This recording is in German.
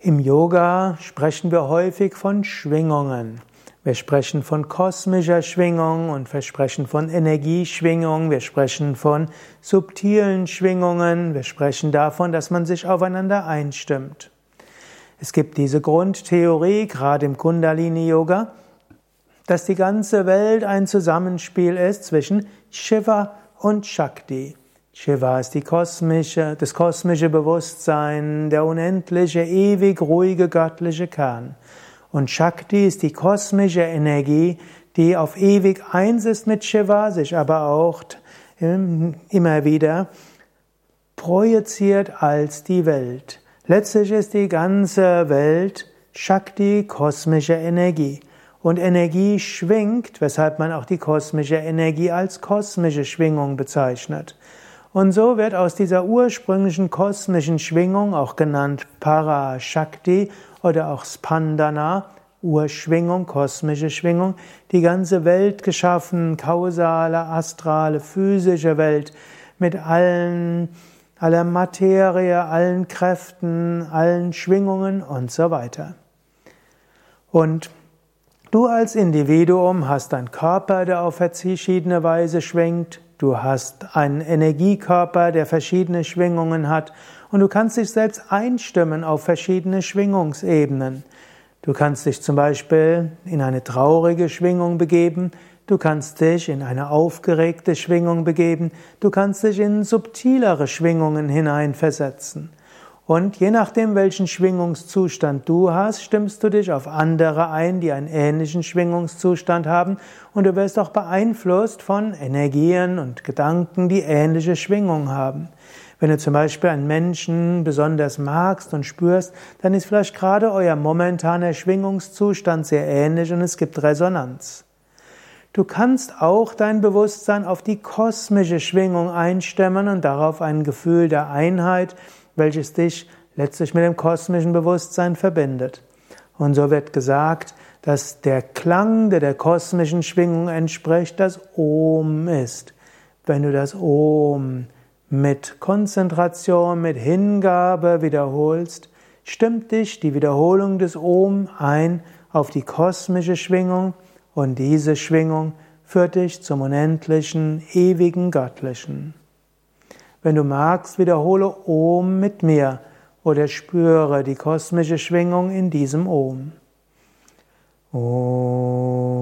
Im Yoga sprechen wir häufig von Schwingungen. Wir sprechen von kosmischer Schwingung und wir sprechen von Energieschwingung, wir sprechen von subtilen Schwingungen, wir sprechen davon, dass man sich aufeinander einstimmt. Es gibt diese Grundtheorie, gerade im Kundalini-Yoga, dass die ganze Welt ein Zusammenspiel ist zwischen Shiva und Shakti. Shiva ist die kosmische, das kosmische Bewusstsein, der unendliche, ewig ruhige göttliche Kern. Und Shakti ist die kosmische Energie, die auf ewig eins ist mit Shiva, sich aber auch immer wieder projiziert als die Welt. Letztlich ist die ganze Welt Shakti, kosmische Energie. Und Energie schwingt, weshalb man auch die kosmische Energie als kosmische Schwingung bezeichnet. Und so wird aus dieser ursprünglichen kosmischen Schwingung, auch genannt Parashakti oder auch Spandana, Urschwingung, kosmische Schwingung, die ganze Welt geschaffen, kausale, astrale, physische Welt mit allen, aller Materie, allen Kräften, allen Schwingungen und so weiter. Und du als Individuum hast einen Körper, der auf verschiedene Weise schwingt, Du hast einen Energiekörper, der verschiedene Schwingungen hat und du kannst dich selbst einstimmen auf verschiedene Schwingungsebenen. Du kannst dich zum Beispiel in eine traurige Schwingung begeben, du kannst dich in eine aufgeregte Schwingung begeben, du kannst dich in subtilere Schwingungen hineinversetzen. Und je nachdem, welchen Schwingungszustand du hast, stimmst du dich auf andere ein, die einen ähnlichen Schwingungszustand haben. Und du wirst auch beeinflusst von Energien und Gedanken, die ähnliche Schwingung haben. Wenn du zum Beispiel einen Menschen besonders magst und spürst, dann ist vielleicht gerade euer momentaner Schwingungszustand sehr ähnlich und es gibt Resonanz. Du kannst auch dein Bewusstsein auf die kosmische Schwingung einstimmen und darauf ein Gefühl der Einheit, welches dich letztlich mit dem kosmischen Bewusstsein verbindet. Und so wird gesagt, dass der Klang, der der kosmischen Schwingung entspricht, das Om ist. Wenn du das Om mit Konzentration, mit Hingabe wiederholst, stimmt dich die Wiederholung des Om ein auf die kosmische Schwingung und diese Schwingung führt dich zum unendlichen, ewigen Göttlichen. Wenn du magst, wiederhole Om mit mir oder spüre die kosmische Schwingung in diesem Om. Om.